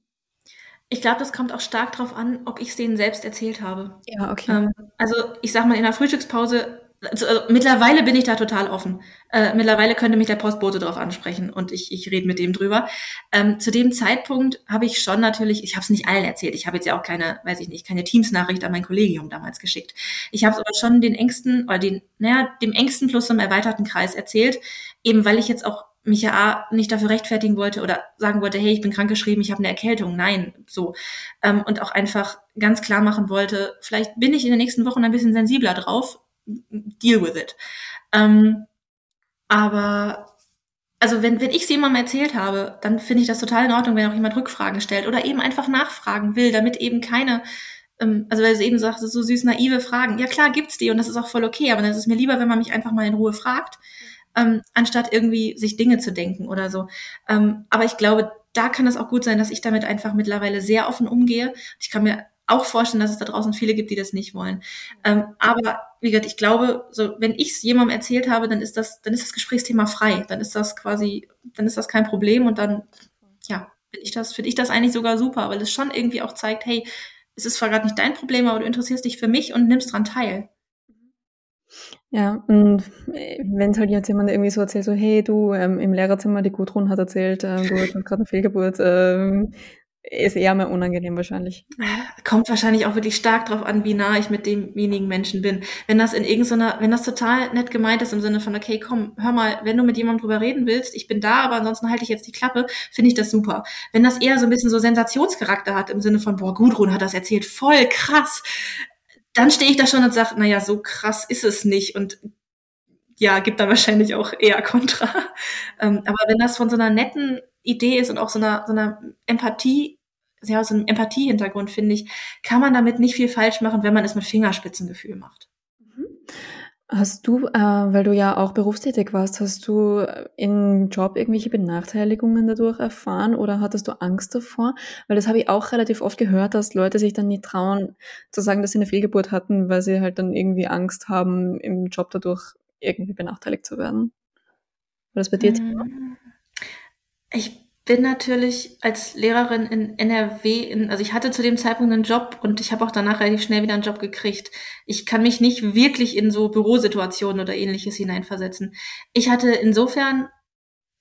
Ich glaube, das kommt auch stark darauf an, ob ich es denen selbst erzählt habe. Ja, okay. Ähm, also ich sag mal, in der Frühstückspause also, mittlerweile bin ich da total offen. Äh, mittlerweile könnte mich der Postbote darauf ansprechen und ich, ich rede mit dem drüber. Ähm, zu dem Zeitpunkt habe ich schon natürlich, ich habe es nicht allen erzählt. Ich habe jetzt ja auch keine, weiß ich nicht, keine Teams-Nachricht an mein Kollegium damals geschickt. Ich habe es aber schon den engsten oder den, naja, dem engsten plus zum erweiterten Kreis erzählt, eben weil ich jetzt auch mich ja nicht dafür rechtfertigen wollte oder sagen wollte, hey, ich bin krankgeschrieben, ich habe eine Erkältung. Nein, so. Ähm, und auch einfach ganz klar machen wollte, vielleicht bin ich in den nächsten Wochen ein bisschen sensibler drauf deal with it. Ähm, aber also wenn, wenn ich es jemandem erzählt habe, dann finde ich das total in Ordnung, wenn auch jemand Rückfragen stellt oder eben einfach nachfragen will, damit eben keine, ähm, also weil du eben sagst, so süß naive Fragen. Ja klar gibt's die und das ist auch voll okay, aber dann ist es mir lieber, wenn man mich einfach mal in Ruhe fragt, ähm, anstatt irgendwie sich Dinge zu denken oder so. Ähm, aber ich glaube, da kann es auch gut sein, dass ich damit einfach mittlerweile sehr offen umgehe. Ich kann mir auch vorstellen, dass es da draußen viele gibt, die das nicht wollen. Ähm, aber wie gesagt, ich glaube, so wenn ich es jemandem erzählt habe, dann ist das, dann ist das Gesprächsthema frei. Dann ist das quasi, dann ist das kein Problem und dann, ja, finde ich das, finde ich das eigentlich sogar super, weil es schon irgendwie auch zeigt, hey, es ist zwar gerade nicht dein Problem, aber du interessierst dich für mich und nimmst dran teil. Ja, und äh, wenn halt jetzt jemand irgendwie so erzählt, so, hey, du, ähm, im Lehrerzimmer, die Gudrun hat erzählt, ähm, du hast gerade eine Fehlgeburt, ähm, ist eher mehr unangenehm wahrscheinlich. Kommt wahrscheinlich auch wirklich stark darauf an, wie nah ich mit demjenigen Menschen bin. Wenn das in irgendeiner, wenn das total nett gemeint ist im Sinne von, okay, komm, hör mal, wenn du mit jemandem drüber reden willst, ich bin da, aber ansonsten halte ich jetzt die Klappe, finde ich das super. Wenn das eher so ein bisschen so Sensationscharakter hat im Sinne von, boah, Gudrun hat das erzählt, voll krass, dann stehe ich da schon und sage, naja, so krass ist es nicht und ja, gibt da wahrscheinlich auch eher Kontra. Ähm, aber wenn das von so einer netten Idee ist und auch so einer, so einer Empathie, ja, so einem Empathie-Hintergrund, finde ich, kann man damit nicht viel falsch machen, wenn man es mit Fingerspitzengefühl macht. Mhm. Hast du, äh, weil du ja auch berufstätig warst, hast du im Job irgendwelche Benachteiligungen dadurch erfahren oder hattest du Angst davor? Weil das habe ich auch relativ oft gehört, dass Leute sich dann nicht trauen zu sagen, dass sie eine Fehlgeburt hatten, weil sie halt dann irgendwie Angst haben, im Job dadurch irgendwie benachteiligt zu werden. War das bei dir Thema? Mm. Ich bin natürlich als Lehrerin in NRW, in, also ich hatte zu dem Zeitpunkt einen Job und ich habe auch danach relativ schnell wieder einen Job gekriegt. Ich kann mich nicht wirklich in so Bürosituationen oder ähnliches hineinversetzen. Ich hatte insofern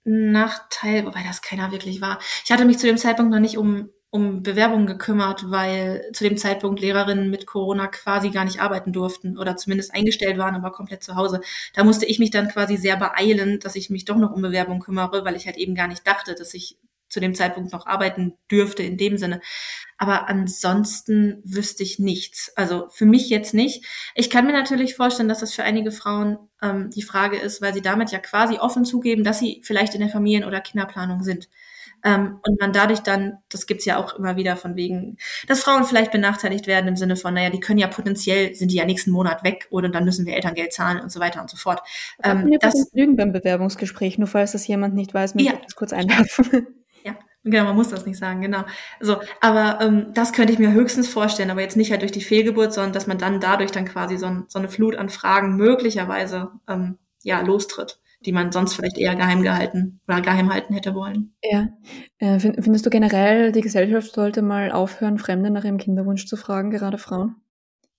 Nachteil, wobei das keiner wirklich war. Ich hatte mich zu dem Zeitpunkt noch nicht um um Bewerbungen gekümmert, weil zu dem Zeitpunkt Lehrerinnen mit Corona quasi gar nicht arbeiten durften oder zumindest eingestellt waren, aber komplett zu Hause. Da musste ich mich dann quasi sehr beeilen, dass ich mich doch noch um Bewerbungen kümmere, weil ich halt eben gar nicht dachte, dass ich zu dem Zeitpunkt noch arbeiten dürfte in dem Sinne. Aber ansonsten wüsste ich nichts. Also für mich jetzt nicht. Ich kann mir natürlich vorstellen, dass das für einige Frauen ähm, die Frage ist, weil sie damit ja quasi offen zugeben, dass sie vielleicht in der Familien- oder Kinderplanung sind. Ähm, und man dadurch dann, das gibt's ja auch immer wieder von wegen, dass Frauen vielleicht benachteiligt werden im Sinne von, naja, die können ja potenziell, sind die ja nächsten Monat weg oder dann müssen wir Elterngeld zahlen und so weiter und so fort. Ähm, das Lügen beim Bewerbungsgespräch, nur falls das jemand nicht weiß, möchte ja. ich das kurz einwerfen. Ja, Genau, man muss das nicht sagen, genau. So, aber ähm, das könnte ich mir höchstens vorstellen, aber jetzt nicht halt durch die Fehlgeburt, sondern dass man dann dadurch dann quasi so, ein, so eine Flut an Fragen möglicherweise ähm, ja lostritt die man sonst vielleicht eher geheim gehalten oder geheim halten hätte wollen. Ja. Äh, findest du generell, die Gesellschaft sollte mal aufhören, Fremde nach ihrem Kinderwunsch zu fragen, gerade Frauen?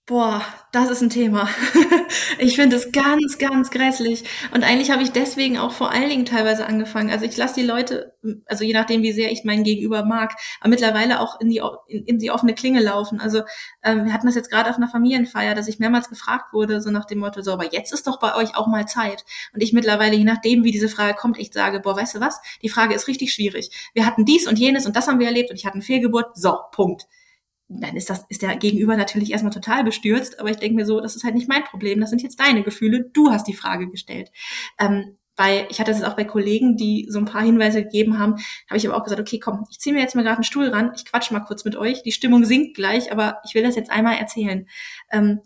Boah, das ist ein Thema. ich finde es ganz, ganz grässlich. Und eigentlich habe ich deswegen auch vor allen Dingen teilweise angefangen. Also ich lasse die Leute, also je nachdem, wie sehr ich meinen Gegenüber mag, aber mittlerweile auch in die, in, in die offene Klinge laufen. Also ähm, wir hatten das jetzt gerade auf einer Familienfeier, dass ich mehrmals gefragt wurde, so nach dem Motto, so, aber jetzt ist doch bei euch auch mal Zeit. Und ich mittlerweile, je nachdem, wie diese Frage kommt, echt sage, boah, weißt du was? Die Frage ist richtig schwierig. Wir hatten dies und jenes und das haben wir erlebt und ich hatte eine Fehlgeburt. So, Punkt dann ist das, ist der Gegenüber natürlich erstmal total bestürzt, aber ich denke mir so, das ist halt nicht mein Problem, das sind jetzt deine Gefühle, du hast die Frage gestellt. Ähm, bei, ich hatte es auch bei Kollegen, die so ein paar Hinweise gegeben haben, habe ich aber auch gesagt, okay, komm, ich ziehe mir jetzt mal gerade einen Stuhl ran, ich quatsch mal kurz mit euch, die Stimmung sinkt gleich, aber ich will das jetzt einmal erzählen. Ähm,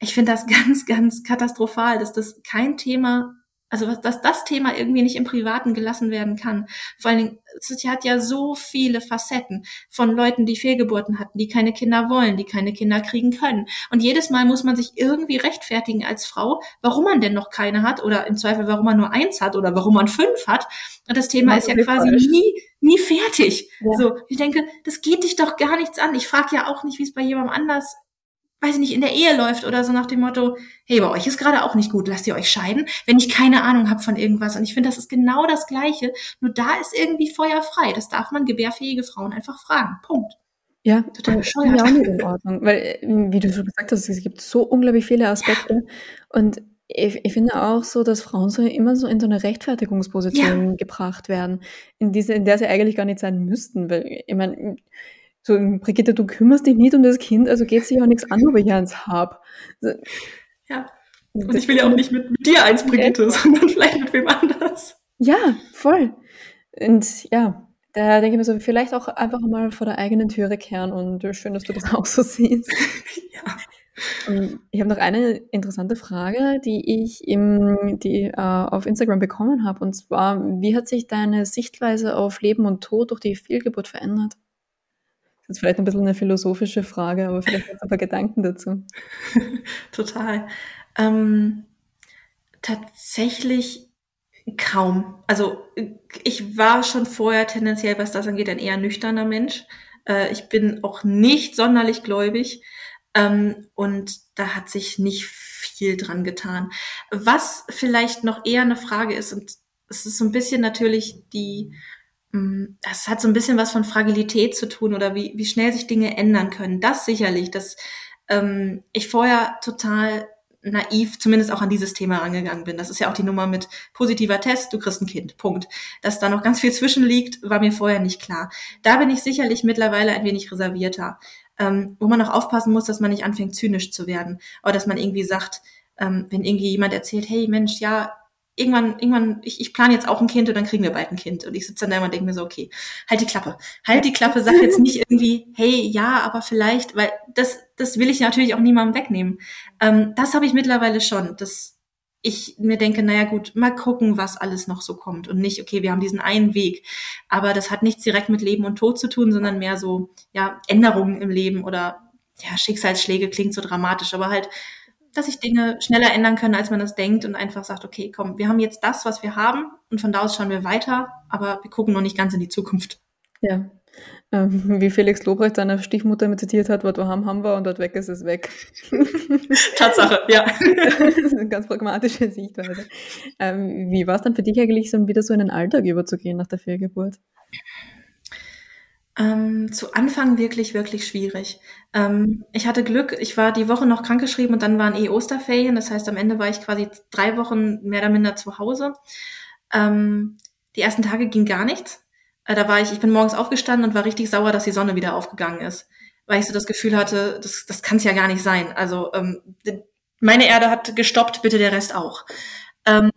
ich finde das ganz, ganz katastrophal, dass das kein Thema also was, dass das Thema irgendwie nicht im Privaten gelassen werden kann. Vor allen Dingen, es hat ja so viele Facetten von Leuten, die Fehlgeburten hatten, die keine Kinder wollen, die keine Kinder kriegen können. Und jedes Mal muss man sich irgendwie rechtfertigen als Frau, warum man denn noch keine hat oder im Zweifel, warum man nur eins hat oder warum man fünf hat. Und das Thema ist ja quasi falsch. nie, nie fertig. Ja. So, ich denke, das geht dich doch gar nichts an. Ich frage ja auch nicht, wie es bei jemandem anders weiß ich nicht, in der Ehe läuft oder so nach dem Motto, hey, bei euch ist gerade auch nicht gut, lasst ihr euch scheiden, wenn ich keine Ahnung habe von irgendwas. Und ich finde, das ist genau das Gleiche, nur da ist irgendwie Feuer frei. Das darf man gebärfähige Frauen einfach fragen. Punkt. Ja, total bescheuert. Ja, auch nicht in Ordnung. Weil, äh, wie du schon gesagt hast, es gibt so unglaublich viele Aspekte. Ja. Und ich, ich, finde auch so, dass Frauen so immer so in so eine Rechtfertigungsposition ja. gebracht werden, in diese, in der sie eigentlich gar nicht sein müssten. Weil, ich meine, so, Brigitte, du kümmerst dich nicht um das Kind, also geht es sich auch nichts an, ob ich eins habe. So, ja. Und ich will ja auch nicht mit, mit dir eins, Brigitte, ja. sondern vielleicht mit wem anders. Ja, voll. Und ja, da denke ich mir so, vielleicht auch einfach mal vor der eigenen Türe kehren und schön, dass du das auch so siehst. ja. Und ich habe noch eine interessante Frage, die ich im, die, äh, auf Instagram bekommen habe. Und zwar, wie hat sich deine Sichtweise auf Leben und Tod durch die Fehlgeburt verändert? Das ist vielleicht ein bisschen eine philosophische Frage, aber vielleicht hast du ein paar Gedanken dazu. Total. Ähm, tatsächlich kaum. Also ich war schon vorher tendenziell, was das angeht, ein eher nüchterner Mensch. Äh, ich bin auch nicht sonderlich gläubig. Ähm, und da hat sich nicht viel dran getan. Was vielleicht noch eher eine Frage ist, und es ist so ein bisschen natürlich die das hat so ein bisschen was von Fragilität zu tun oder wie, wie schnell sich Dinge ändern können. Das sicherlich, dass ähm, ich vorher total naiv zumindest auch an dieses Thema rangegangen bin. Das ist ja auch die Nummer mit positiver Test, du kriegst ein Kind. Punkt. Dass da noch ganz viel zwischenliegt, war mir vorher nicht klar. Da bin ich sicherlich mittlerweile ein wenig reservierter, ähm, wo man auch aufpassen muss, dass man nicht anfängt zynisch zu werden oder dass man irgendwie sagt, ähm, wenn irgendwie jemand erzählt, hey Mensch, ja, irgendwann, irgendwann, ich, ich plane jetzt auch ein Kind und dann kriegen wir bald ein Kind. Und ich sitze dann da und denke mir so, okay, halt die Klappe. Halt die Klappe, sag jetzt nicht irgendwie, hey, ja, aber vielleicht, weil das, das will ich natürlich auch niemandem wegnehmen. Ähm, das habe ich mittlerweile schon, dass ich mir denke, naja gut, mal gucken, was alles noch so kommt. Und nicht, okay, wir haben diesen einen Weg. Aber das hat nichts direkt mit Leben und Tod zu tun, sondern mehr so, ja, Änderungen im Leben oder ja, Schicksalsschläge klingt so dramatisch, aber halt dass sich Dinge schneller ändern können, als man das denkt und einfach sagt, okay, komm, wir haben jetzt das, was wir haben und von da aus schauen wir weiter, aber wir gucken noch nicht ganz in die Zukunft. Ja. Ähm, wie Felix Lobrecht seine Stiefmutter immer zitiert hat, was wir haben, haben wir und dort weg ist es weg. Tatsache, ja. das ist eine ganz pragmatische Sichtweise. Ähm, wie war es dann für dich eigentlich, so wieder so in den Alltag überzugehen nach der Fehlgeburt? Ähm, zu Anfang wirklich, wirklich schwierig. Ähm, ich hatte Glück, ich war die Woche noch krankgeschrieben und dann waren eh Osterferien. Das heißt, am Ende war ich quasi drei Wochen mehr oder minder zu Hause. Ähm, die ersten Tage ging gar nichts. Äh, da war ich, ich bin morgens aufgestanden und war richtig sauer, dass die Sonne wieder aufgegangen ist. Weil ich so das Gefühl hatte, das, das kann es ja gar nicht sein. Also ähm, meine Erde hat gestoppt, bitte der Rest auch. Ähm,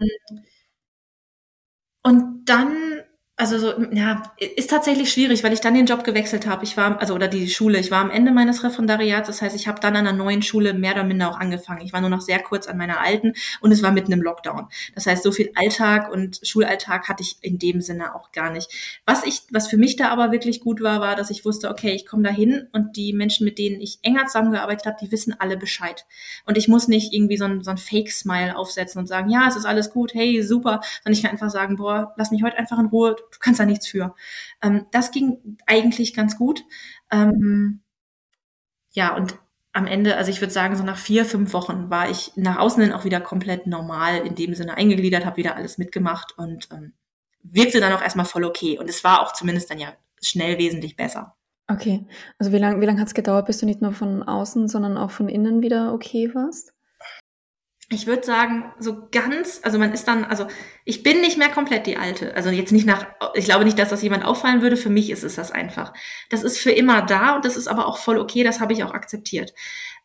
und dann also so, ja, ist tatsächlich schwierig, weil ich dann den Job gewechselt habe. Ich war, also oder die Schule, ich war am Ende meines Referendariats, das heißt, ich habe dann an einer neuen Schule mehr oder minder auch angefangen. Ich war nur noch sehr kurz an meiner alten und es war mitten im Lockdown. Das heißt, so viel Alltag und Schulalltag hatte ich in dem Sinne auch gar nicht. Was ich, was für mich da aber wirklich gut war, war, dass ich wusste, okay, ich komme da hin und die Menschen, mit denen ich enger zusammengearbeitet habe, die wissen alle Bescheid. Und ich muss nicht irgendwie so ein, so ein Fake-Smile aufsetzen und sagen, ja, es ist alles gut, hey, super, sondern ich kann einfach sagen, boah, lass mich heute einfach in Ruhe, du kannst da nichts für. Ähm, das ging eigentlich ganz gut. Ähm, ja, und am Ende, also ich würde sagen, so nach vier, fünf Wochen war ich nach außen hin auch wieder komplett normal, in dem Sinne eingegliedert, habe wieder alles mitgemacht und ähm, wirkte dann auch erstmal voll okay. Und es war auch zumindest dann ja schnell wesentlich besser. Okay, also wie lange wie lang hat es gedauert, bis du nicht nur von außen, sondern auch von innen wieder okay warst? Ich würde sagen, so ganz, also man ist dann, also ich bin nicht mehr komplett die Alte. Also jetzt nicht nach, ich glaube nicht, dass das jemand auffallen würde. Für mich ist es das einfach. Das ist für immer da und das ist aber auch voll okay, das habe ich auch akzeptiert.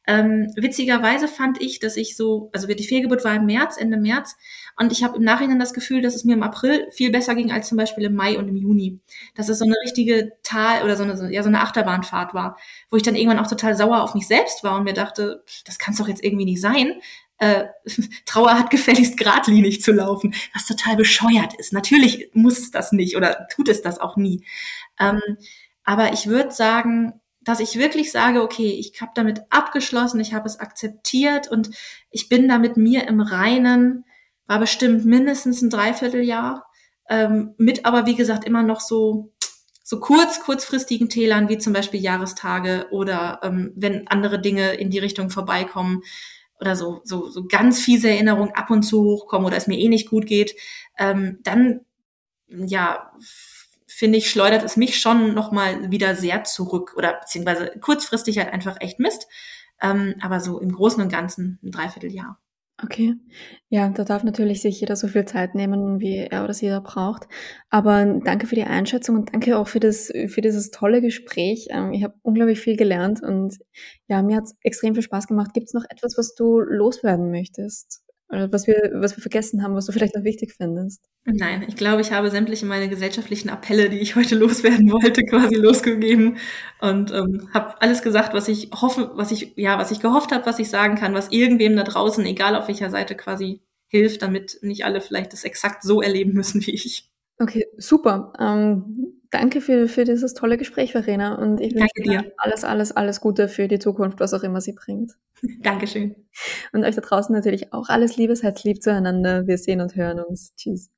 Ähm, witzigerweise fand ich, dass ich so, also die Fehlgeburt war im März, Ende März, und ich habe im Nachhinein das Gefühl, dass es mir im April viel besser ging als zum Beispiel im Mai und im Juni. Dass es so eine richtige Tal oder so eine, ja, so eine Achterbahnfahrt war, wo ich dann irgendwann auch total sauer auf mich selbst war und mir dachte, das kann es doch jetzt irgendwie nicht sein. Äh, Trauer hat gefälligst geradlinig zu laufen, was total bescheuert ist. Natürlich muss es das nicht oder tut es das auch nie. Ähm, aber ich würde sagen, dass ich wirklich sage, okay, ich habe damit abgeschlossen, ich habe es akzeptiert und ich bin da mit mir im Reinen, war bestimmt mindestens ein Dreivierteljahr, ähm, mit aber wie gesagt immer noch so so kurz, kurzfristigen Tälern, wie zum Beispiel Jahrestage oder ähm, wenn andere Dinge in die Richtung vorbeikommen oder so, so, so ganz fiese Erinnerungen ab und zu hochkommen oder es mir eh nicht gut geht, ähm, dann ja finde ich, schleudert es mich schon nochmal wieder sehr zurück oder beziehungsweise kurzfristig halt einfach echt Mist. Ähm, aber so im Großen und Ganzen ein Dreivierteljahr. Okay. Ja, da darf natürlich sich jeder so viel Zeit nehmen, wie er oder sie da braucht. Aber danke für die Einschätzung und danke auch für das, für dieses tolle Gespräch. Ähm, ich habe unglaublich viel gelernt und ja, mir hat es extrem viel Spaß gemacht. Gibt es noch etwas, was du loswerden möchtest? Oder was wir, was wir vergessen haben, was du vielleicht noch wichtig findest? Nein, ich glaube, ich habe sämtliche meine gesellschaftlichen Appelle, die ich heute loswerden wollte, quasi losgegeben und ähm, habe alles gesagt, was ich hoffe, was ich ja, was ich gehofft habe, was ich sagen kann, was irgendwem da draußen, egal auf welcher Seite, quasi hilft, damit nicht alle vielleicht das exakt so erleben müssen wie ich. Okay, super. Ähm, danke für, für dieses tolle Gespräch, Verena. Und ich wünsche dir alles, alles, alles Gute für die Zukunft, was auch immer sie bringt. Dankeschön. Und euch da draußen natürlich auch alles Liebe, seid lieb zueinander. Wir sehen und hören uns. Tschüss.